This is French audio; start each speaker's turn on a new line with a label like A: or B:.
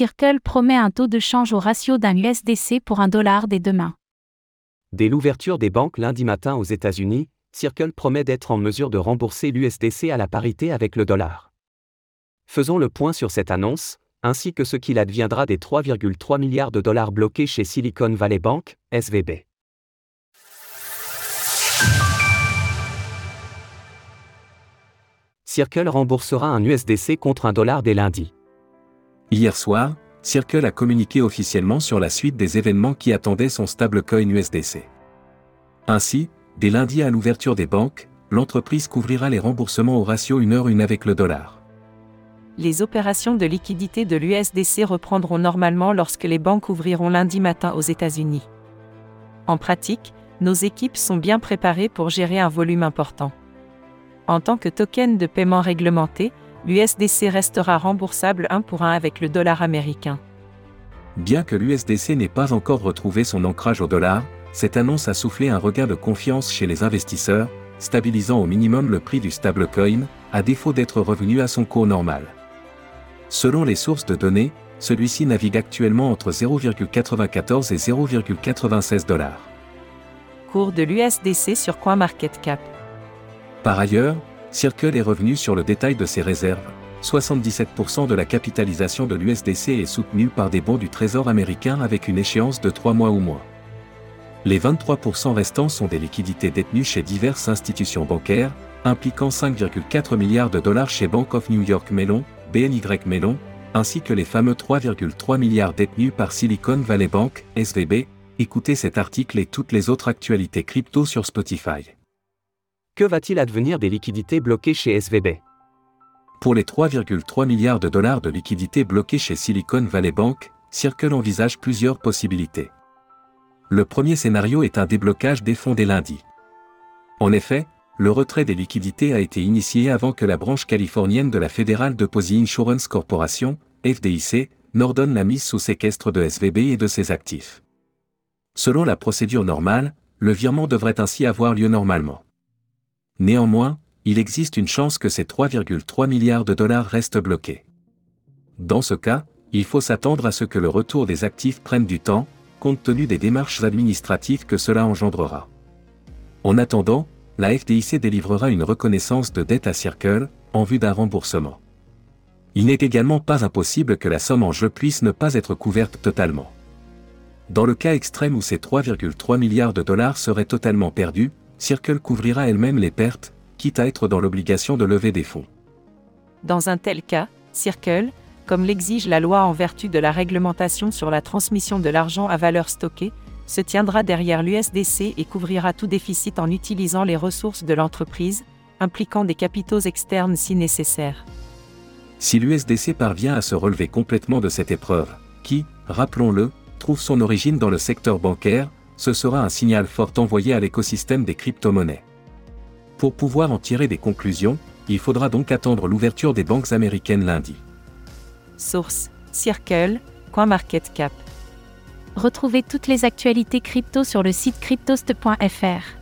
A: Circle promet un taux de change au ratio d'un USDC pour un dollar dès demain.
B: Dès l'ouverture des banques lundi matin aux États-Unis, Circle promet d'être en mesure de rembourser l'USDC à la parité avec le dollar. Faisons le point sur cette annonce, ainsi que ce qu'il adviendra des 3,3 milliards de dollars bloqués chez Silicon Valley Bank, SVB. Circle remboursera un USDC contre un dollar dès lundi.
C: Hier soir, Circle a communiqué officiellement sur la suite des événements qui attendaient son stablecoin USDC. Ainsi, dès lundi à l'ouverture des banques, l'entreprise couvrira les remboursements au ratio 1 heure 1 avec le dollar.
D: Les opérations de liquidité de l'USDC reprendront normalement lorsque les banques ouvriront lundi matin aux États-Unis. En pratique, nos équipes sont bien préparées pour gérer un volume important. En tant que token de paiement réglementé, l'USDC restera remboursable 1 pour 1 avec le dollar américain.
C: Bien que l'USDC n'ait pas encore retrouvé son ancrage au dollar, cette annonce a soufflé un regain de confiance chez les investisseurs, stabilisant au minimum le prix du stablecoin, à défaut d'être revenu à son cours normal. Selon les sources de données, celui-ci navigue actuellement entre 0,94 et 0,96 dollars.
D: Cours de l'USDC sur CoinMarketCap.
C: Par ailleurs, Circle est revenu sur le détail de ses réserves. 77% de la capitalisation de l'USDC est soutenue par des bons du Trésor américain avec une échéance de 3 mois ou moins. Les 23% restants sont des liquidités détenues chez diverses institutions bancaires, impliquant 5,4 milliards de dollars chez Bank of New York Mellon, BNY Mellon, ainsi que les fameux 3,3 milliards détenus par Silicon Valley Bank, SVB. Écoutez cet article et toutes les autres actualités crypto sur Spotify.
B: Que va-t-il advenir des liquidités bloquées chez SVB
C: Pour les 3,3 milliards de dollars de liquidités bloquées chez Silicon Valley Bank, Circle envisage plusieurs possibilités. Le premier scénario est un déblocage des fonds dès lundi. En effet, le retrait des liquidités a été initié avant que la branche californienne de la Federal Deposit Insurance Corporation, FDIC, n'ordonne la mise sous séquestre de SVB et de ses actifs. Selon la procédure normale, le virement devrait ainsi avoir lieu normalement. Néanmoins, il existe une chance que ces 3,3 milliards de dollars restent bloqués. Dans ce cas, il faut s'attendre à ce que le retour des actifs prenne du temps, compte tenu des démarches administratives que cela engendrera. En attendant, la FDIC délivrera une reconnaissance de dette à Circle, en vue d'un remboursement. Il n'est également pas impossible que la somme en jeu puisse ne pas être couverte totalement. Dans le cas extrême où ces 3,3 milliards de dollars seraient totalement perdus, Circle couvrira elle-même les pertes, quitte à être dans l'obligation de lever des fonds.
D: Dans un tel cas, Circle, comme l'exige la loi en vertu de la réglementation sur la transmission de l'argent à valeur stockée, se tiendra derrière l'USDC et couvrira tout déficit en utilisant les ressources de l'entreprise, impliquant des capitaux externes si nécessaire.
C: Si l'USDC parvient à se relever complètement de cette épreuve, qui, rappelons-le, trouve son origine dans le secteur bancaire, ce sera un signal fort envoyé à l'écosystème des crypto-monnaies. Pour pouvoir en tirer des conclusions, il faudra donc attendre l'ouverture des banques américaines lundi.
D: Source Circle, CoinMarketCap.
A: Retrouvez toutes les actualités crypto sur le site cryptost.fr.